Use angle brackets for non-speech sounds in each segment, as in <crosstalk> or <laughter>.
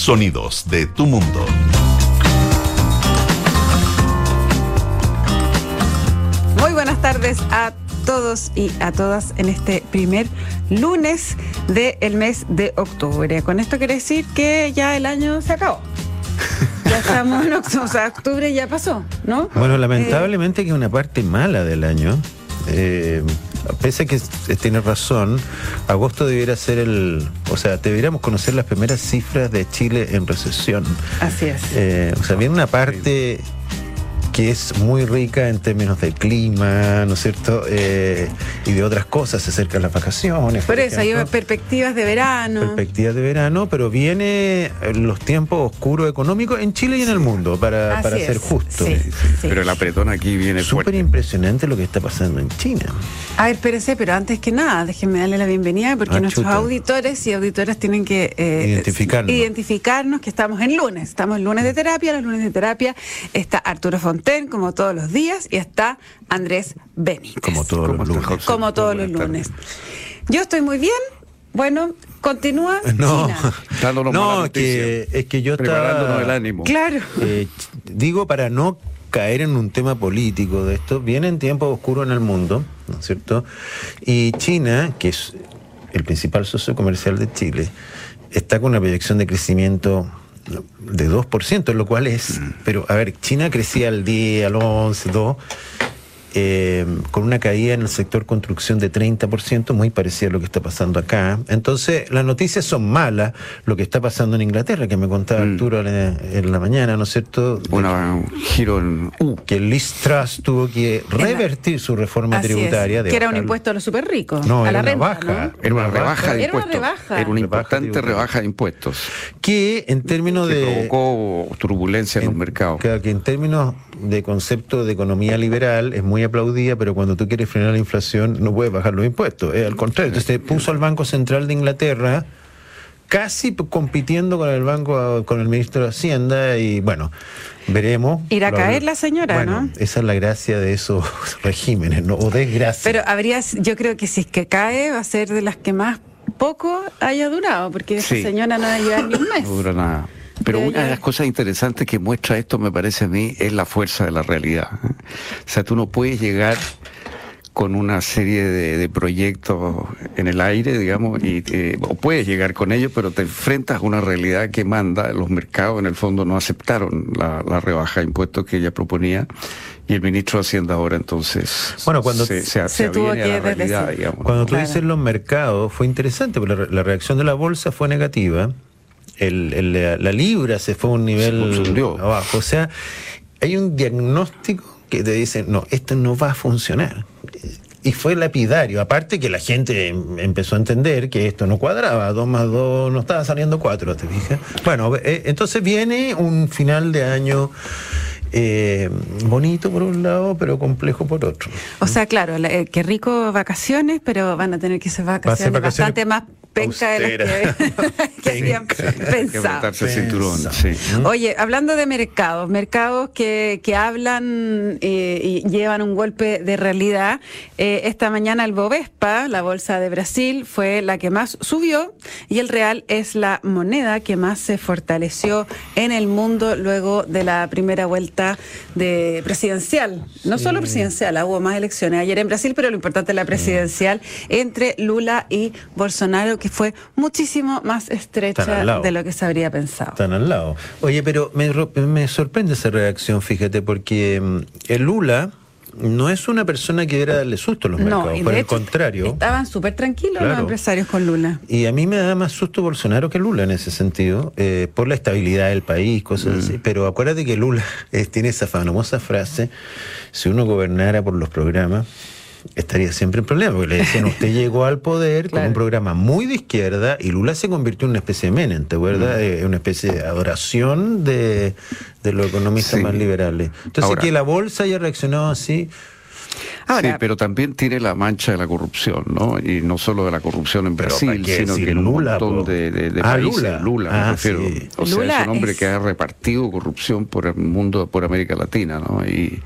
Sonidos de tu mundo. Muy buenas tardes a todos y a todas en este primer lunes del mes de octubre. Con esto quiere decir que ya el año se acabó. <laughs> Ya estamos en octubre, o sea, octubre ya pasó, ¿no? Bueno, lamentablemente que una parte mala del año. Eh, pese a que tiene razón, agosto debiera ser el. O sea, deberíamos conocer las primeras cifras de Chile en recesión. Así es. Eh, o sea, viene una parte que es muy rica en términos del clima, ¿no es cierto? Eh, y de otras cosas, se acercan las vacaciones. Por, eso, hay perspectivas de verano. Perspectivas de verano, pero viene los tiempos oscuros económicos en Chile y en el mundo, para, para ser justo. Pero el apretón aquí viene Súper impresionante lo que está pasando en China. A ver, espérese, pero antes que nada, déjenme darle la bienvenida porque ah, nuestros auditores y auditoras tienen que eh, identificarnos. identificarnos que estamos en lunes. Estamos en lunes de terapia, los lunes de terapia está Arturo Fontaine como todos los días, y está Andrés Benítez. Como todos los lunes. Como todos los lunes. Yo estoy muy bien. Bueno, continúa. <laughs> No, no es que yo estaba. el ánimo. Claro. Eh, digo, para no caer en un tema político de esto, vienen tiempos oscuros en el mundo, ¿no es cierto? Y China, que es el principal socio comercial de Chile, está con una proyección de crecimiento de 2%, lo cual es, mm. pero a ver, China crecía al 10, al 11, 2, eh, con una caída en el sector construcción de 30%, muy parecida a lo que está pasando acá. Entonces, las noticias son malas, lo que está pasando en Inglaterra, que me contaba mm. Arturo en, la mañana, ¿no es cierto? un giro en U. Que Liz Truss tuvo que revertir su reforma tributaria. que era un impuesto a los súper ricos. No, a la renta, Era una rebaja de impuestos. Era una rebaja. Era una importante rebaja de impuestos. Que en términos que de. provocó turbulencia en, los mercados. que en términos de concepto de economía liberal es muy aplaudía, pero cuando tú quieres frenar la inflación no puedes bajar los impuestos. Es al contrario. Entonces puso al Banco Central de Inglaterra casi compitiendo con el banco, con el ministro de Hacienda y bueno, veremos. Irá a caer la señora, ¿no? Esa es la gracia de esos <laughs> regímenes, ¿no? O desgracia. Pero habría, yo creo que si es que cae va a ser de las que más poco haya durado, porque esa señora no va a llevar ni un <laughs> mes. No dura nada. Pero una de las cosas interesantes que muestra esto, me parece a mí, es la fuerza de la realidad. O sea, tú no puedes llegar con una serie de, proyectos en el aire, digamos, y eh, o puedes llegar con ellos, pero te enfrentas a una realidad que manda. Los mercados, en el fondo, no aceptaron la, rebaja de impuestos que ella proponía y el ministro de Hacienda ahora entonces bueno, cuando se, se, se tuvo que la realidad, digamos. Cuando tú dices los mercados, fue interesante, porque la reacción de la bolsa fue negativa el, la libra se fue a un nivel abajo. O sea, hay un diagnóstico que te dice, no, esto no va a funcionar. Y fue lapidario. Aparte que la gente empezó a entender que esto no cuadraba. Dos más dos no estaba saliendo cuatro, ¿te fijas? Bueno, eh, entonces viene un final de año eh, bonito por un lado, pero complejo por otro. O sea, claro, eh, qué rico vacaciones, pero van a tener que ser vacaciones, bastante más penca de las que, <laughs> <laughs> Oye, hablando de mercados, mercados que, que hablan eh, y llevan un golpe de realidad, eh, esta mañana el Bovespa, la bolsa de Brasil, fue la que más subió y el real es la moneda que más se fortaleció en el mundo luego de la primera vuelta de presidencial. No solo presidencial, ah, hubo más elecciones ayer en Brasil, pero lo importante es la presidencial entre Lula y Bolsonaro, que fue muchísimo más estrecha de lo que se habría pensado. Están al lado. Oye, pero me, me sorprende esa reacción, fíjate, porque mm, el Lula no es una persona que era darle susto a los mercados, por el contrario. Estaban súper tranquilos los empresarios con Lula. Y a mí me da más susto Bolsonaro que Lula en ese sentido, eh, por la estabilidad del país, cosas mm. así. Pero acuérdate que Lula <laughs> tiene esa famosa frase, si uno gobernara por los programas, estaría siempre en problema, porque le decían, <laughs> usted llegó al poder con un programa muy de izquierda y Lula se convirtió en una especie de Menem, ¿te acuerdas? Mm. Eh, una especie de adoración de, los economistas más liberales. Entonces, que la bolsa haya reaccionado así... sí, pero también tiene la mancha de la corrupción, ¿no? Y no solo de la corrupción en Brasil, sino que en un montón de, de, ah, países. Lula, me ah, refiero. O sea, es un hombre que ha repartido corrupción por el mundo, por América Latina, ¿no? Y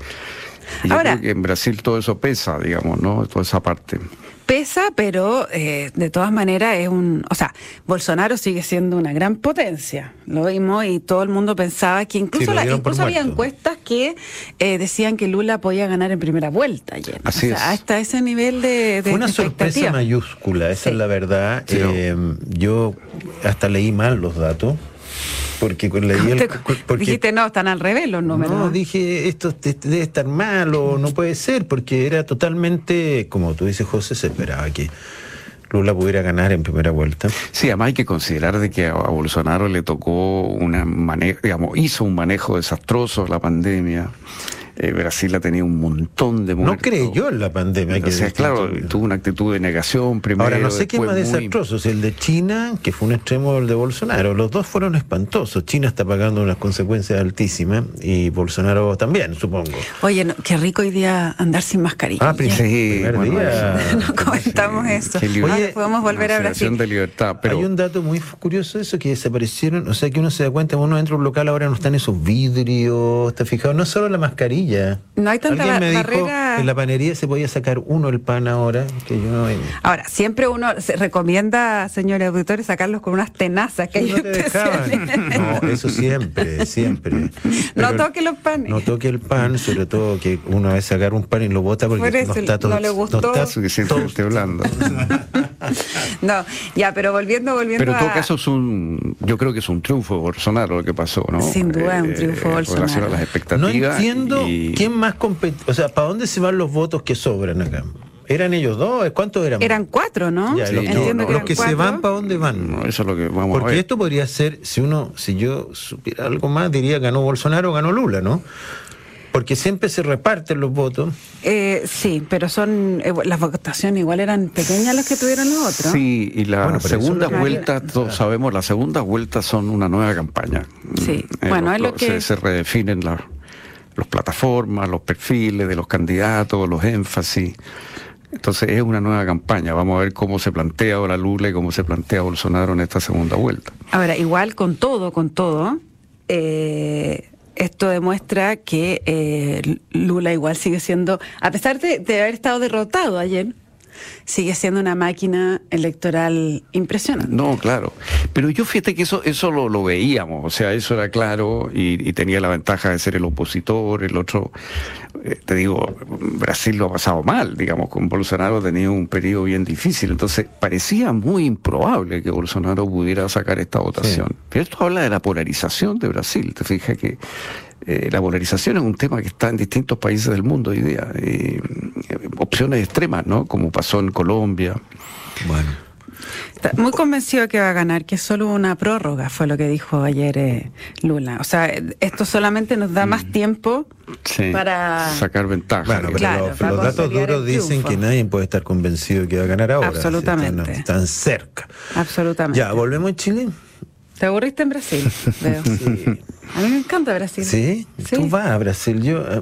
Ahora, que en Brasil todo eso pesa, digamos, ¿no? Toda esa parte. Pesa, pero eh, de todas maneras es un, o sea, Bolsonaro sigue siendo una gran potencia, lo vimos y todo el mundo pensaba que incluso, incluso había encuestas que eh, decían que Lula podía ganar en primera vuelta ayer. Así o sea, hasta ese nivel de, Fue una sorpresa mayúscula, esa es la verdad. Eh, yo hasta leí mal los datos porque leí el, porque, dijiste no están al revés los números no dije esto debe estar mal o no puede ser porque era totalmente como tú dices José se esperaba que Lula pudiera ganar en primera vuelta. Sí, además hay que considerar de que a Bolsonaro le tocó una manejo, digamos, hizo un manejo desastroso de la pandemia. Eh, Brasil ha tenido un montón de muertos. No creyó en la pandemia. Que sea, claro, tuvo una actitud de negación primero. Ahora, no sé qué más desastroso, si el de China, que fue un extremo del de Bolsonaro. Los dos fueron espantosos. China está pagando unas consecuencias altísimas y Bolsonaro también, supongo. Oye, qué rico hoy día andar sin mascarilla. Ah, sí, <laughs> no comentamos eso. Oye, podemos volver a Brasil. De libertad, pero... Hay un dato muy curioso eso, que desaparecieron, o sea, que uno se da cuenta, uno entra a un local, ahora no están esos vidrios, está fijado, no solo la mascarilla, no hay tanta Alguien me barrera... Dijo, en la panería se podía sacar uno el pan ahora, que yo no Ahora, siempre uno se recomienda, señores auditores, sacarlos con unas tenazas que no te No, eso siempre, siempre. <laughs> no toque los panes. No toque el pan, sobre todo que uno a veces sacar un pan y lo bota porque no está todo. No le gustó. No está suficiente hablando. <laughs> no, ya, pero volviendo, volviendo Pero en todo caso es un, yo creo que es un triunfo Bolsonaro lo que pasó, ¿no? Sin duda, un triunfo eh, Bolsonaro. A las expectativas. No entiendo quién más compete, o sea, ¿para dónde se van los votos que sobran acá? ¿Eran ellos dos? ¿Cuántos eran? Eran cuatro, ¿no? Ya, los que se van, ¿para dónde van? eso es lo que vamos Porque a ver. esto podría ser, si uno, si yo supiera algo más, diría ganó Bolsonaro, ganó Lula, ¿no? Porque siempre se reparten los votos. Eh, sí, pero son eh, las votaciones igual eran pequeñas las que tuvieron los otros. Sí, y la segunda vuelta, todos sabemos, las segundas vueltas son una nueva campaña. Sí, eh, bueno, es lo que... Se, redefinen las los plataformas, los perfiles de los candidatos, los énfasis. Entonces es una nueva campaña. Vamos a ver cómo se plantea ahora Lula y cómo se plantea Bolsonaro en esta segunda vuelta. Ahora, igual con todo, con todo, eh, esto demuestra que eh, Lula igual sigue siendo, a pesar de, haber estado derrotado ayer, sigue siendo una máquina electoral impresionante. No, claro. Pero yo fíjate que eso, eso lo, veíamos, o sea, eso era claro y, tenía la ventaja de ser el opositor, el otro, eh, te digo, Brasil lo ha pasado mal, digamos, con Bolsonaro ha tenido un periodo bien difícil, entonces parecía muy improbable que Bolsonaro pudiera sacar esta votación. Pero esto habla de la polarización de Brasil, te fijas que eh, la polarización es un tema que está en distintos países del mundo hoy día. Eh, opciones extremas, ¿no? Como pasó en Colombia. Bueno. Está muy convencido que va a ganar, que es solo una prórroga, fue lo que dijo ayer eh, Lula. O sea, esto solamente nos da más mm. tiempo para sacar ventaja. Bueno, pero los, datos duros dicen que nadie puede estar convencido de que va a ganar ahora. Absolutamente. Están, cerca. Absolutamente. Ya, volvemos a Chile. ¿Te aburriste en Brasil? <laughs> A mí me encanta Brasil. ¿Sí? Tú vas a Brasil. Yo eh,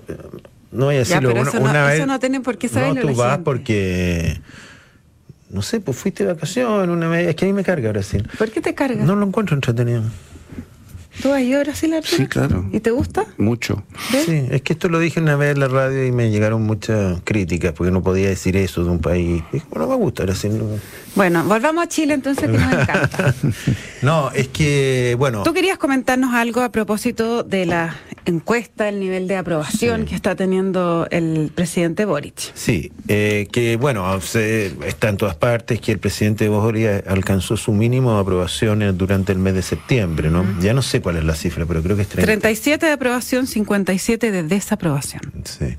no voy a decirlo una, eso no, vez. Eso no tienen por qué saberlo. No, tú vas porque. No sé, pues fuiste de vacaciones una. Es que a mí me carga Brasil. ¿Por qué te carga? No lo encuentro entretenido. ¿Tú has ido a Brasil, Sí, claro. ¿Y te gusta? Mucho. Sí, es que esto lo dije una vez en la radio y me llegaron muchas críticas porque no podía decir eso de un país. bueno, me gusta Brasil. Bueno, volvamos a Chile entonces, que nos encanta. <laughs> no, es que, bueno. Tú querías comentarnos algo a propósito de la encuesta, el nivel de aprobación que está teniendo el presidente Boric. Sí, eh, que bueno, está en todas partes que el presidente Boric alcanzó su mínimo de aprobación durante el mes de septiembre, ¿no? Ya no sé cuál es la cifra, pero creo que es 30. 37 de aprobación, 57 de desaprobación. Sí.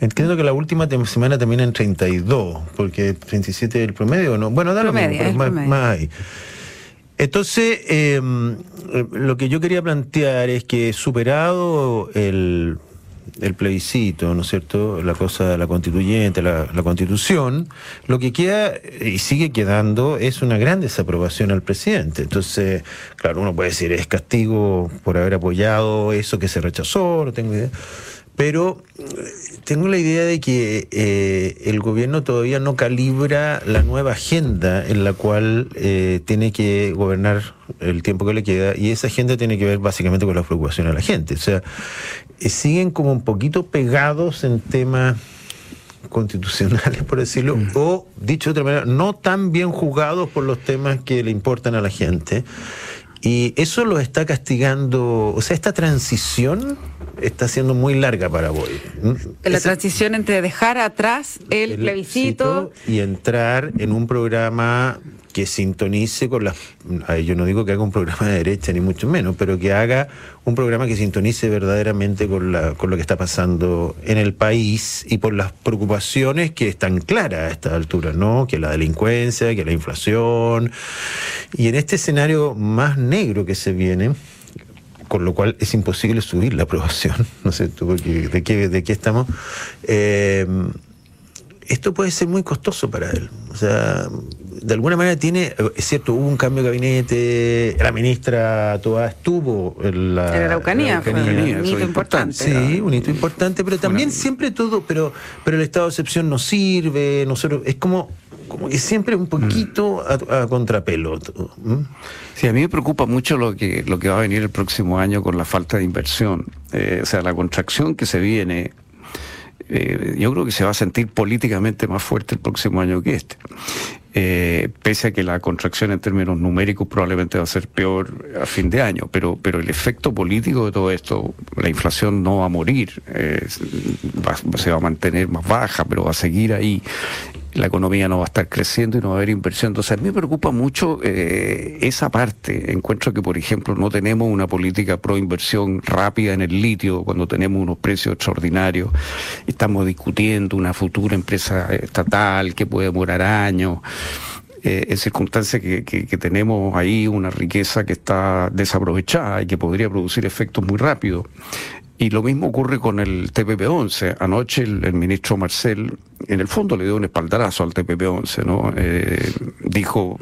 Entiendo que la última semana termina en 32, porque 37 es el promedio, ¿no? Bueno, da lo mismo, más, más ahí. Entonces, em, lo que yo quería plantear es que superado el, plebiscito, ¿no es cierto? La cosa, la constituyente, la, constitución, lo que queda y sigue quedando es una gran desaprobación al presidente. Entonces, claro, uno puede decir, es castigo por haber apoyado eso que se rechazó, no tengo idea. pero eh, tengo la idea de que eh, el gobierno todavía no calibra la nueva agenda en la cual eh, tiene que gobernar el tiempo que le queda y esa agenda tiene que ver básicamente con la preocupación de la gente. O sea, siguen como un poquito pegados en temas constitucionales, <laughs> por decirlo, mm. o dicho de otra manera, no tan bien juzgados por los temas que le importan a la gente. Y eso lo está castigando, o sea, esta transición está siendo muy larga para Boy. La transición entre dejar atrás el, plebiscito y entrar en un programa que sintonice con las... Yo no digo que haga un programa de derecha, ni mucho menos, pero que haga un programa que sintonice verdaderamente con, la, con lo que está pasando en el país y por las preocupaciones que están claras a esta altura, ¿no? Que la delincuencia, que la inflación. Y en este escenario más negro que se viene, con lo cual es imposible subir la aprobación, <laughs> no sé tú de qué, de qué estamos, eh, esto puede ser muy costoso para él. O sea, de alguna manera tiene, es cierto, hubo un cambio de gabinete, la ministra Toa estuvo en la, en Araucanía, fue un hito importante. Sí, un hito importante, pero también siempre todo, pero, pero el estado de excepción no sirve, nosotros, es como, como que siempre un poquito a, contrapelo. Sí, a mí me preocupa mucho lo que, lo que va a venir el próximo año con la falta de inversión. Eh, o sea, la contracción que se viene eh, yo creo que se va a sentir políticamente más fuerte el próximo año que este. Eh, pese a que la contracción en términos numéricos probablemente va a ser peor a fin de año, pero, pero el efecto político de todo esto, la inflación no va a morir, eh, se va a mantener más baja, pero va a seguir ahí la economía no va a estar creciendo y no va a haber inversión. Entonces, a mí me preocupa mucho eh, esa parte. Encuentro que, por ejemplo, no tenemos una política pro inversión rápida en el litio cuando tenemos unos precios extraordinarios. Estamos discutiendo una futura empresa estatal que puede demorar años. Eh, en circunstancias que, que, tenemos ahí una riqueza que está desaprovechada y que podría producir efectos muy rápidos. Y lo mismo ocurre con el TPP-11. Anoche el, ministro Marcel, en el fondo, le dio un espaldarazo al TPP-11, ¿no? Eh, dijo,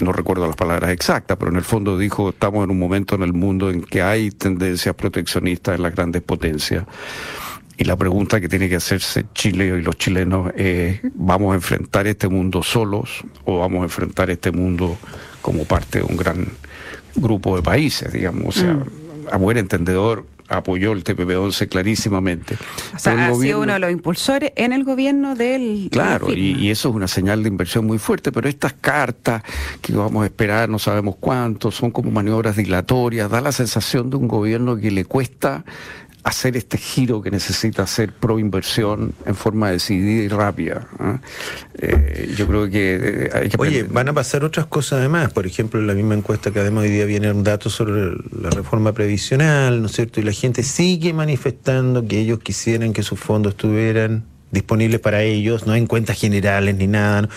no recuerdo las palabras exactas, pero en el fondo dijo, estamos en un momento en el mundo en que hay tendencias proteccionistas en las grandes potencias. Y la pregunta que tiene que hacerse Chile y los chilenos es, ¿vamos a enfrentar este mundo solos o vamos a enfrentar este mundo como parte de un gran grupo de países, digamos? O sea, mm. a buen entendedor, apoyó el TPP-11 clarísimamente. O sea, ha sido uno de los impulsores en el gobierno del... Claro, y, eso es una señal de inversión muy fuerte, pero estas cartas que vamos a esperar, no sabemos cuánto, son como maniobras dilatorias, da la sensación de un gobierno que le cuesta hacer este giro que necesita hacer pro inversión en forma decidida y rápida. ¿ah? Eh, yo creo que eh, hay que... Oye, van a pasar otras cosas además. Por ejemplo, en la misma encuesta que además hoy día viene un dato sobre la reforma previsional, ¿no es cierto? Y la gente sigue manifestando que ellos quisieran que sus fondos estuvieran disponibles para ellos, no en cuentas generales ni nada.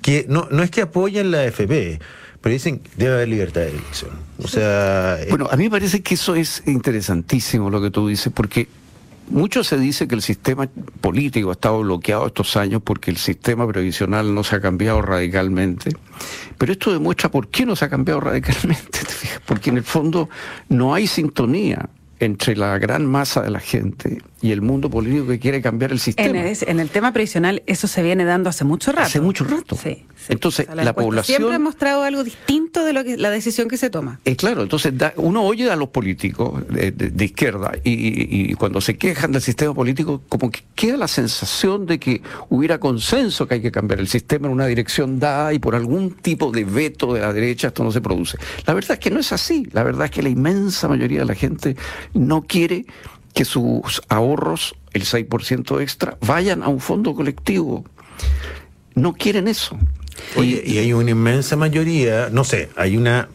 Que no, no es que apoyen la FP pero dicen que debe haber libertad de elección. O sea. Eh, bueno, a mí me parece que eso es interesantísimo lo que tú dices, porque mucho se dice que el sistema político ha estado bloqueado estos años porque el sistema previsional no se ha cambiado radicalmente. Pero esto demuestra por qué no se ha cambiado <laughs> radicalmente. Porque en el fondo no hay sintonía entre la gran masa de la gente y el mundo político que quiere cambiar el sistema. En el, tema previsional eso se viene dando hace mucho rato. Hace mucho rato. Sí. Entonces, la, población... Siempre ha mostrado algo distinto de lo que la decisión que se toma. Es claro, entonces uno oye a los políticos de, izquierda y, cuando se quejan del sistema político, como que queda la sensación de que hubiera consenso que hay que cambiar el sistema en una dirección dada y por algún tipo de veto de la derecha esto no se produce. La verdad es que no es así. La verdad es que la inmensa mayoría de la gente no quiere que sus ahorros, el 6% extra, vayan a un fondo colectivo. No quieren eso. Oye, y hay una inmensa mayoría, no sé, hay una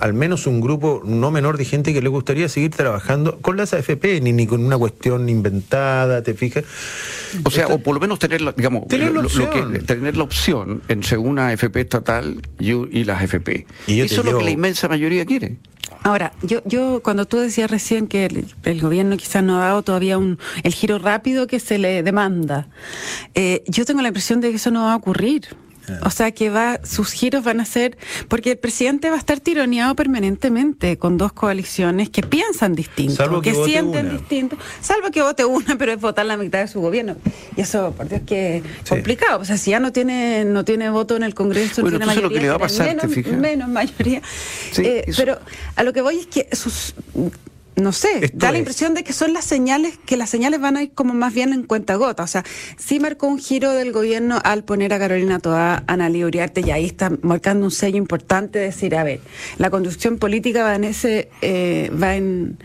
al menos un grupo no menor de gente que le gustaría seguir trabajando con las AFP, ni, ni con una cuestión inventada, ¿te fijas? O sea, o por lo menos tener, digamos, tener, la opción. tener la opción entre una AFP estatal y, las AFP. Y Eso es lo que la inmensa mayoría quiere. Ahora, yo, yo cuando tú decías recién que el, gobierno quizás no ha dado todavía un, el giro rápido que se le demanda, eh, yo tengo la impresión de que eso no va a ocurrir. O sea que va, sus giros van a ser, porque el presidente va a estar tironeado permanentemente con dos coaliciones que piensan distinto, que, sienten distinto, salvo que vote una, pero es votar la mitad de su gobierno. Y eso, por Dios, que es complicado. O sea, si ya no tiene, no tiene voto en el Congreso, no tiene mayoría, lo que le va a pasar, menos, mayoría. Eh, pero a lo que voy es que sus no sé, da la impresión de que son las señales, que las señales van a ir como más bien en cuenta gota. O sea, sí marcó un giro del gobierno al poner a Carolina Toa, a Ana Uriarte, y ahí está marcando un sello importante de decir, a ver, la conducción política va en ese, eh, va en,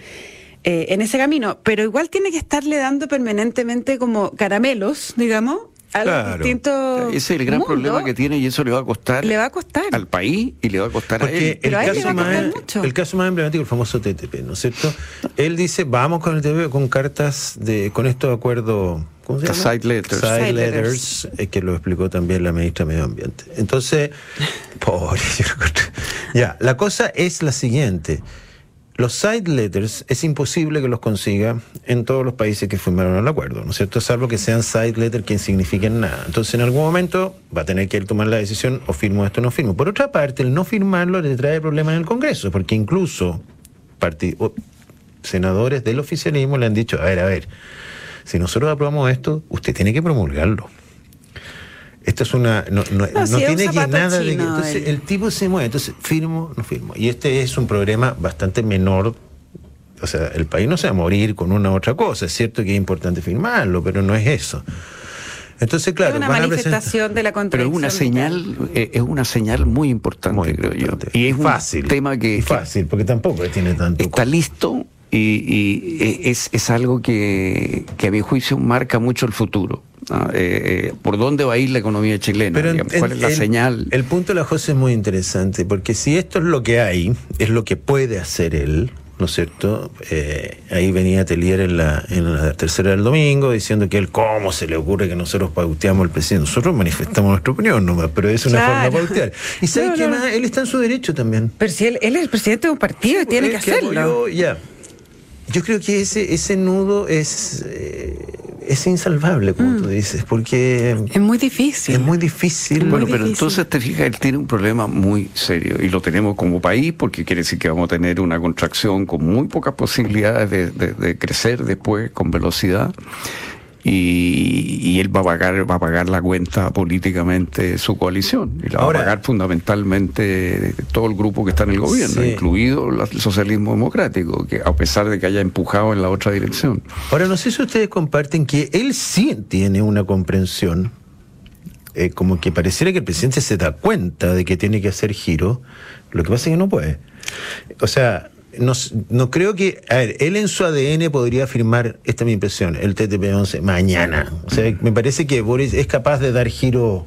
eh, en ese camino, pero igual tiene que estarle dando permanentemente como caramelos, digamos, claro. Ese es el gran problema que tiene y eso le va a costar. Le va a costar. Al país y le va a costar a él. El, caso más, el caso más emblemático, el famoso TTP, ¿no es cierto? Él dice, vamos con el TTP con cartas de, con estos acuerdos. ¿Cómo se llama? Side letters. Side, letters, eh, que lo explicó también la ministra de Medio Ambiente. Entonces, <laughs> pobre, ya, la cosa es la siguiente. Los side letters es imposible que los consiga en todos los países que firmaron el acuerdo, ¿no es cierto? Salvo que sean side letters que signifiquen nada. Entonces, en algún momento va a tener que él tomar la decisión o firmo esto o no firmo. Por otra parte, el no firmarlo le trae problemas en el Congreso, porque incluso senadores del oficialismo le han dicho, a ver, a ver, si nosotros aprobamos esto, usted tiene que promulgarlo. Esto es una. No, no, tiene que nada de. Entonces, el tipo se mueve. Entonces, firmo, no firmo. Y este es un problema bastante menor. O sea, el país no se va a morir con una otra cosa. Es cierto que es importante firmarlo, pero no es eso. Entonces, claro, es una manifestación de la Pero es una señal, eh, es una señal muy importante, creo yo. Y es fácil. Un tema que. fácil, porque tampoco tiene tanto. Está listo y, e, es, es, algo que, que, a mi juicio marca mucho el futuro. Eh, eh, ¿Por dónde va a ir la economía chilena? ¿Cuál es la señal? El punto de la José es muy interesante, porque si esto es lo que hay, es lo que puede hacer él, ¿no es cierto? Eh, ahí venía Telier en la, en la tercera del domingo diciendo que él, ¿cómo se le ocurre que nosotros pauteamos al presidente? Nosotros manifestamos nuestra opinión nomás, pero es una forma de pautear. Y <laughs> ¿sabe qué más? Él está en su derecho también. Pero si él, él es el presidente de un partido y tiene que hacerlo. ya. Yo creo que ese, ese nudo es, eh, es insalvable, como tú mm. dices, porque... Es muy difícil. Es muy difícil. Bueno, pero entonces te fijas, él tiene un problema muy serio y lo tenemos como país porque quiere decir que vamos a tener una contracción con muy pocas posibilidades de, de crecer después con velocidad y, él va a pagar va a pagar la cuenta políticamente su coalición y la va a pagar fundamentalmente todo el grupo que está en el gobierno, incluido el socialismo democrático, que a pesar de que haya empujado en la otra dirección. Ahora no sé si ustedes comparten que él sí tiene una comprensión eh, como que pareciera que el presidente se da cuenta de que tiene que hacer giro, lo que pasa es que no puede. O sea, no, no, creo que. A ver, él en su ADN podría afirmar, esta es mi impresión, el TTP-11 mañana. O sea, me parece que Boris es capaz de dar giro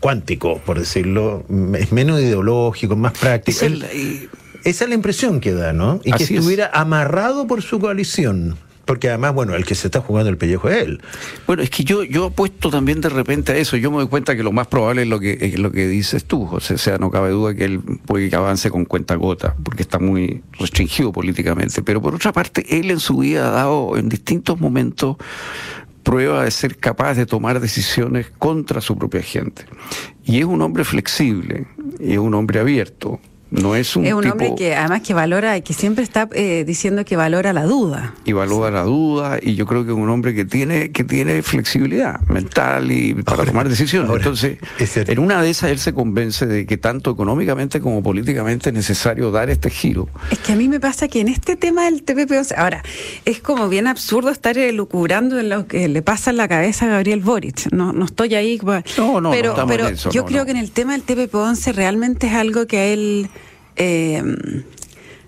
cuántico, por decirlo. Es menos ideológico, más práctico. esa es la impresión que da, ¿no? Y que estuviera amarrado por su coalición. Porque además, bueno, el que se está jugando el pellejo es él. Bueno, es que yo, yo apuesto también de repente a eso. Yo me doy cuenta que lo más probable es lo que, es lo que dices tú, José. O sea, no cabe duda que él puede que avance con cuenta gota, porque está muy restringido políticamente. Pero por otra parte, él en su vida ha dado en distintos momentos prueba de ser capaz de tomar decisiones contra su propia gente. Y es un hombre flexible, y es un hombre abierto, no es un, es un hombre que además que valora, que siempre está eh, diciendo que valora la duda. Y valora la duda, y yo creo que es un hombre que tiene, que tiene flexibilidad mental y para tomar decisiones. Entonces, en una de esas él se convence de que tanto económicamente como políticamente es necesario dar este giro. Es que a mí me pasa que en este tema del TPP, ahora, es como bien absurdo estar elucubrando en lo que le pasa en la cabeza a Gabriel Boric. No, no estoy ahí. No, no, pero, pero yo creo que en el tema del TPP-11 realmente es algo que a él eh,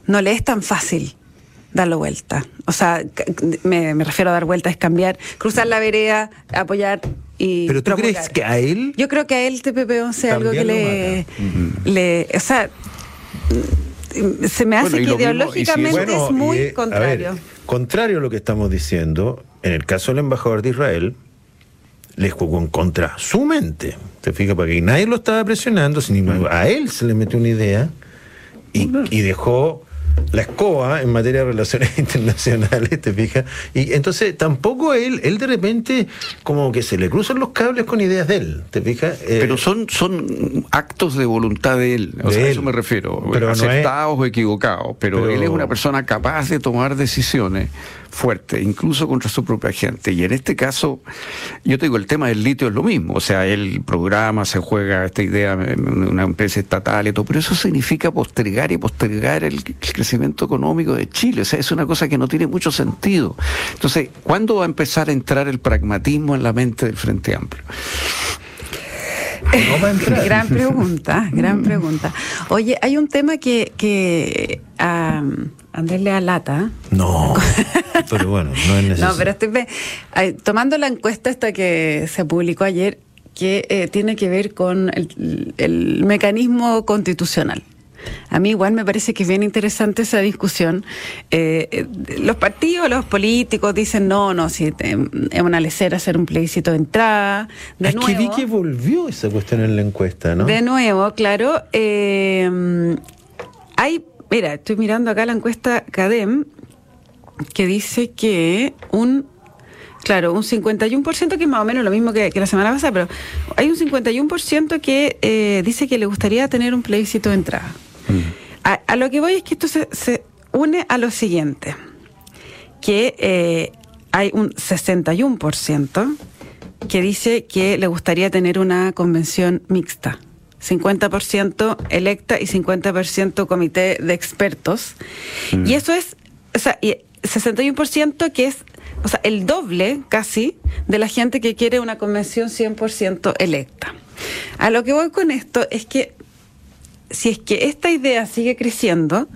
no le es tan fácil darlo vuelta. O sea, me, refiero a dar vuelta, es cambiar, cruzar la vereda, apoyar y. ¿Pero tú crees que a él? Yo creo que a él TPP-11 es algo que le, le. O sea, se me hace que ideológicamente es, muy contrario. contrario a lo que estamos diciendo, en el caso del embajador de Israel, les jugó en contra su mente. ¿Te fijas? Porque nadie lo estaba presionando, sino a él se le metió una idea y, dejó la escoba en materia de relaciones <laughs> internacionales, ¿te fijas? Y entonces tampoco él, él de repente como que se le cruzan los cables con ideas de él, ¿te fijas? Eh, Pero son, son actos de voluntad de él, o sea, a eso me refiero, pero aceptados o equivocados, pero, él es una persona capaz de tomar decisiones fuerte, incluso contra su propia gente. Y en este caso, yo te digo, el tema del litio es lo mismo. O sea, el programa, se juega esta idea en una empresa estatal y todo, pero eso significa postergar y postergar el, crecimiento económico de Chile. O sea, es una cosa que no tiene mucho sentido. Entonces, ¿cuándo va a empezar a entrar el pragmatismo en la mente del Frente Amplio? Gran pregunta, gran pregunta. Oye, hay un tema que, que a Andrés le alata. No, pero bueno, no es <laughs> necesario. No, pero estoy tomando la encuesta esta que se publicó ayer, que eh, tiene que ver con el, el mecanismo constitucional. A mí igual me parece que es bien interesante esa discusión. Eh, eh, los partidos, los políticos dicen, no, no, si es una lecera hacer un plebiscito de entrada. De es que vi que volvió esa cuestión en la encuesta, ¿no? De nuevo, claro. Eh, hay, mira, estoy mirando acá la encuesta CADEM, que dice que un Claro, un 51% que es más o menos lo mismo que, la semana pasada, pero hay un 51% que dice que le gustaría tener un plebiscito de entrada. A, lo que voy es que esto se, une a lo siguiente, que eh, hay un 61% que dice que le gustaría tener una convención mixta. 50% electa y 50% comité de expertos. Mm. Y eso es, o sea, 61% que es, o sea, el doble casi de la gente que quiere una convención 100% electa. A lo que voy con esto es que si es que esta idea sigue creciendo,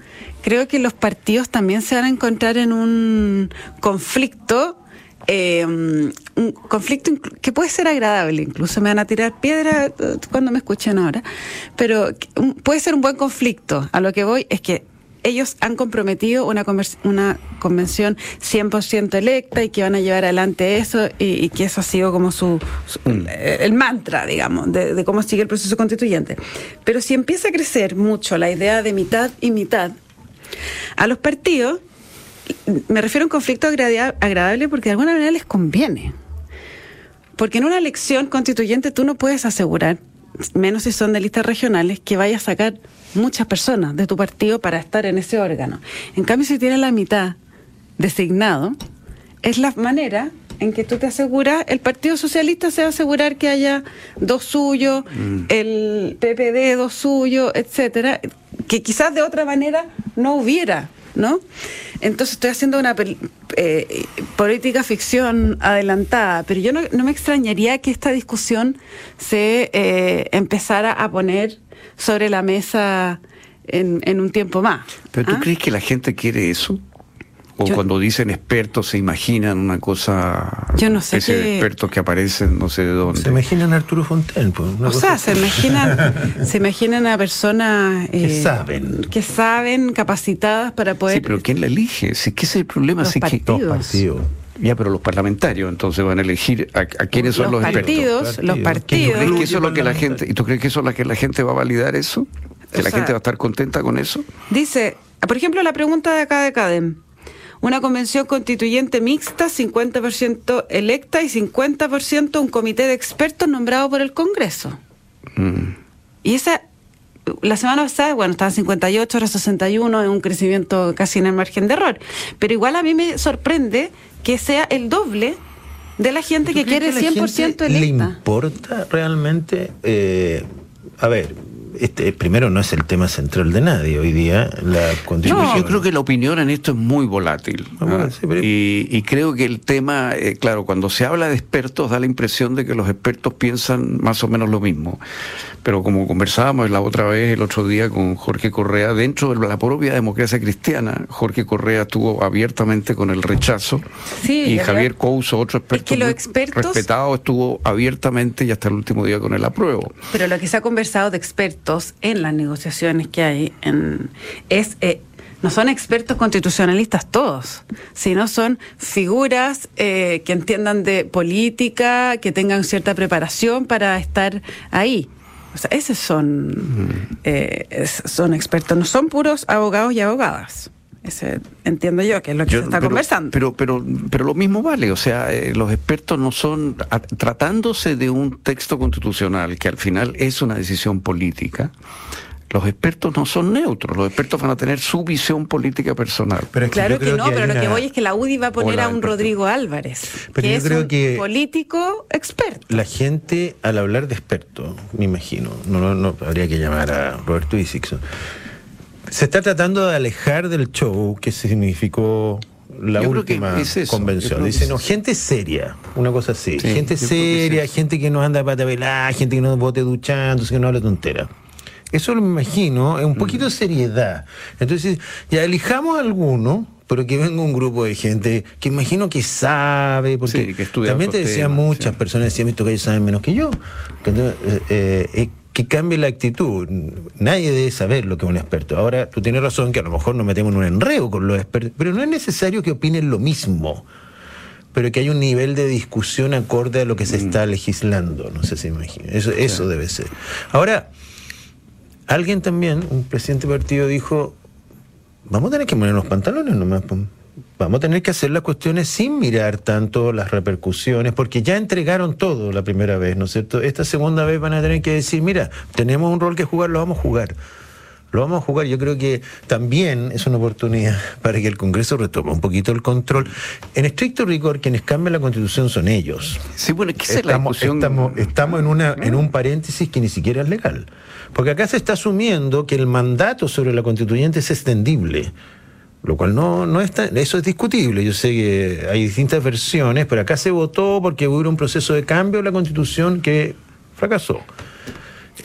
creo que los partidos también se van a encontrar en un conflicto, eh, un conflicto que puede ser agradable, incluso me van a tirar piedra eh, cuando me escuchen ahora, pero puede ser un buen conflicto. A lo que voy es que ellos han comprometido una, una convención 100% electa y que van a llevar adelante eso y, que eso ha sido como su, mm. eh, el mantra, digamos, de, cómo sigue el proceso constituyente. Pero si empieza a crecer mucho la idea de mitad y mitad, a los partidos, me refiero a un conflicto agradable porque de alguna manera les conviene. Porque en una elección constituyente tú no puedes asegurar menos si son de listas regionales, que vaya a sacar muchas personas de tu partido para estar en ese órgano. En cambio, si tiene la mitad designado, es la manera en que tú te aseguras, el Partido Socialista se va a asegurar que haya dos suyos, mm. el PPD dos suyos, etcétera, que quizás de otra manera no hubiera, ¿no? Entonces estoy haciendo una eh, política ficción adelantada, pero yo no, me extrañaría que esta discusión se eh, empezara a poner sobre la mesa en, un tiempo más. ¿Pero tú ¿ah? crees que la gente quiere eso? O cuando dicen expertos se imaginan una cosa. Yo no sé. Ese expertos que aparecen no sé de dónde. Se imaginan a Arturo Fontaine. Pues, o sea, se imaginan, <laughs> se imaginan a personas. que eh, saben. Que saben, capacitadas para poder. Sí, pero ¿quién la elige? Si, ¿Qué es el problema? Los partidos. Que... partidos. Ya, pero los parlamentarios entonces van a elegir a, quiénes son los, partidos, Los partidos. ¿Tú crees que eso es lo que la gente, ¿Y tú crees que eso es lo que la gente va a validar eso? ¿Que la gente va a estar contenta con eso? Dice, por ejemplo, la pregunta de acá de Cadem. Una convención constituyente mixta, 50% electa y 50% un comité de expertos nombrado por el Congreso. Mm. Y esa, la semana pasada, bueno, estaba 58, ahora 61, es un crecimiento casi en el margen de error. Pero igual a mí me sorprende que sea el doble de la gente que quiere 100% electa. ¿Le importa realmente? Eh, a ver, este, primero no es el tema central de nadie hoy día. La constitución. yo creo que la opinión en esto es muy volátil. Ah, y, creo que el tema, eh, claro, cuando se habla de expertos da la impresión de que los expertos piensan más o menos lo mismo. Pero como conversábamos la otra vez, el otro día con Jorge Correa, dentro de la propia democracia cristiana, Jorge Correa estuvo abiertamente con el rechazo. y Javier Couso, otro experto respetado, estuvo abiertamente y hasta el último día con el apruebo. Pero lo que se ha conversado de expertos en las negociaciones que hay en, es eh, no son expertos constitucionalistas todos, sino son figuras eh, que entiendan de política, que tengan cierta preparación para estar ahí. O sea, esos son, eh, son expertos, no son puros abogados y abogadas. Ese, entiendo yo que es lo que se está conversando. Pero, pero, pero lo mismo vale, o sea, eh, los expertos no son, tratándose de un texto constitucional que al final es una decisión política, los expertos no son neutros, los expertos van a tener su visión política personal. claro que no, pero lo que voy es que la UDI va a poner a un Rodrigo Álvarez, que es un político experto. La gente, al hablar de experto, me imagino, no, no, habría que llamar a Roberto Isixson, se está tratando de alejar del show que significó la última convención. Dice, no, gente seria, una cosa así. gente seria, gente que no anda para velar, gente que no bote duchando, que no habla tontera. Eso lo imagino, es un poquito de mm. seriedad. Entonces, ya elijamos alguno, pero que venga un grupo de gente que imagino que sabe, porque también te decían muchas personas, decían esto que ellos saben menos que yo. Eh, eh, eh, que cambie la actitud. Nadie debe saber lo que es un experto. Ahora, tú tienes razón que a lo mejor nos metemos en un enredo con los expertos, pero no es necesario que opinen lo mismo, pero que haya un nivel de discusión acorde a lo que se mm. está legislando. No sé si imagina. Eso, eso debe ser. Ahora, alguien también, un presidente del partido, dijo: Vamos a tener que poner los pantalones nomás. Vamos a tener que hacer las cuestiones sin mirar tanto las repercusiones, porque ya entregaron todo la primera vez, ¿no es cierto? Esta segunda vez van a tener que decir, mira, tenemos un rol que jugar, lo vamos a jugar. Lo vamos a jugar. Yo creo que también es una oportunidad <laughs> para que el Congreso retome un poquito el control. En estricto rigor, quienes cambian la Constitución son ellos. Sí, bueno, ¿qué es la discusión? Estamos, estamos en, una, en un paréntesis que ni siquiera es legal. Porque acá se está asumiendo que el mandato sobre la constituyente es extendible lo cual no, no está, eso es discutible. Yo sé que hay distintas versiones, pero acá se votó porque hubo un proceso de cambio en la constitución que fracasó.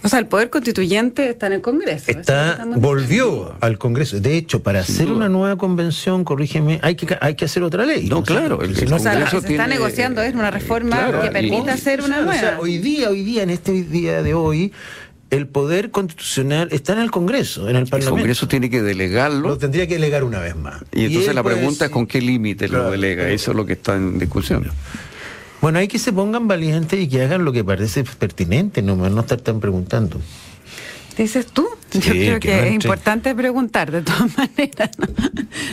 O sea, el poder constituyente está en el Congreso. Está, volvió al Congreso. De hecho, para hacer una nueva convención, corrígeme, hay que, hay que hacer otra ley. No, claro. El, o sea, se está negociando es una reforma que permita hacer una nueva. hoy día, hoy día, en este día de hoy, el poder constitucional está en el Congreso, en el Parlamento. El Congreso tiene que delegarlo. Lo tendría que delegar una vez más. Y, entonces la pregunta es con qué límite lo delega. Eso es lo que está en discusión. Bueno, hay que se pongan valientes y que hagan lo que parece pertinente, no, no estar tan preguntando. ¿Dices tú? Yo creo que, es importante preguntar, de todas <laughs> maneras.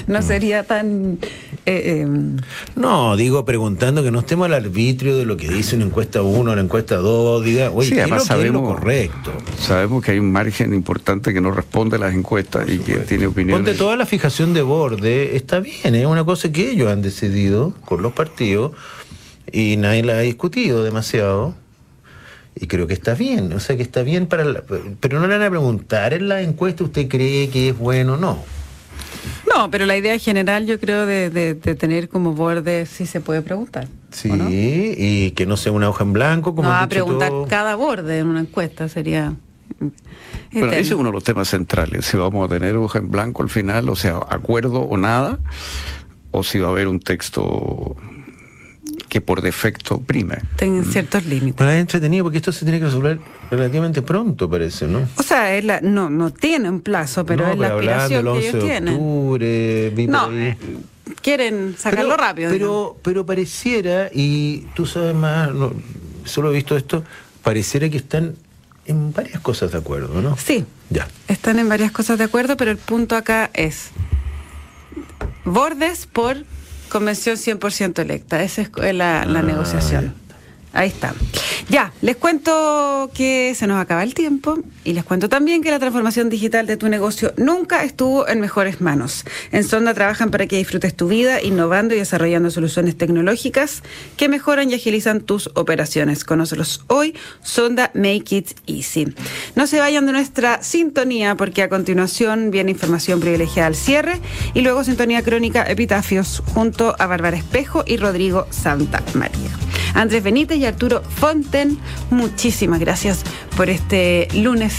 No, sería tan... Eh, em, no, digo preguntando que no estemos al arbitrio de lo que dice una encuesta 1 o la encuesta 2, diga, oye, sí, además sabemos, lo correcto? Sabemos que hay un margen importante que no responde a las encuestas y que tiene opiniones. Ponte toda la fijación de borde, está bien, es una cosa que ellos han decidido con los partidos y nadie la ha discutido demasiado y creo que está bien, o sea que está bien para... pero no le van a preguntar en la encuesta, ¿usted cree que es bueno o no? No, pero la idea general yo creo de, tener como borde sí se puede preguntar. Sí, y que no sea una hoja en blanco. Como no, a preguntar cada borde en una encuesta sería... Bueno, ese es uno de los temas centrales, si vamos a tener hoja en blanco al final, o sea, acuerdo o nada, o si va a haber un texto que por defecto prime. Tienen mm. ciertos límites. Pero es entretenido porque esto se tiene que resolver relativamente pronto, parece, ¿no? O sea, es la, no, no tiene un plazo, pero es la aspiración que ellos tienen. Octubre, no, eh, quieren sacarlo rápido. Pero, pero pareciera, y tú sabes más, solo he visto esto, pareciera que están en varias cosas de acuerdo, ¿no? Sí. Ya. Están en varias cosas de acuerdo, pero el punto acá es bordes por convención 100% electa. Esa es la, ah, negociación. Ahí está. Ya, les cuento que se nos acaba el tiempo y les cuento también que la transformación digital de tu negocio nunca estuvo en mejores manos. En Sonda trabajan para que disfrutes tu vida innovando y desarrollando soluciones tecnológicas que mejoran y agilizan tus operaciones. Conócelos hoy, Sonda Make It Easy. No se vayan de nuestra sintonía porque a continuación viene información privilegiada al cierre y luego sintonía crónica Epitafios junto a Bárbara Espejo y Rodrigo Santa María. Andrés Benítez Arturo Fonten, muchísimas gracias por este lunes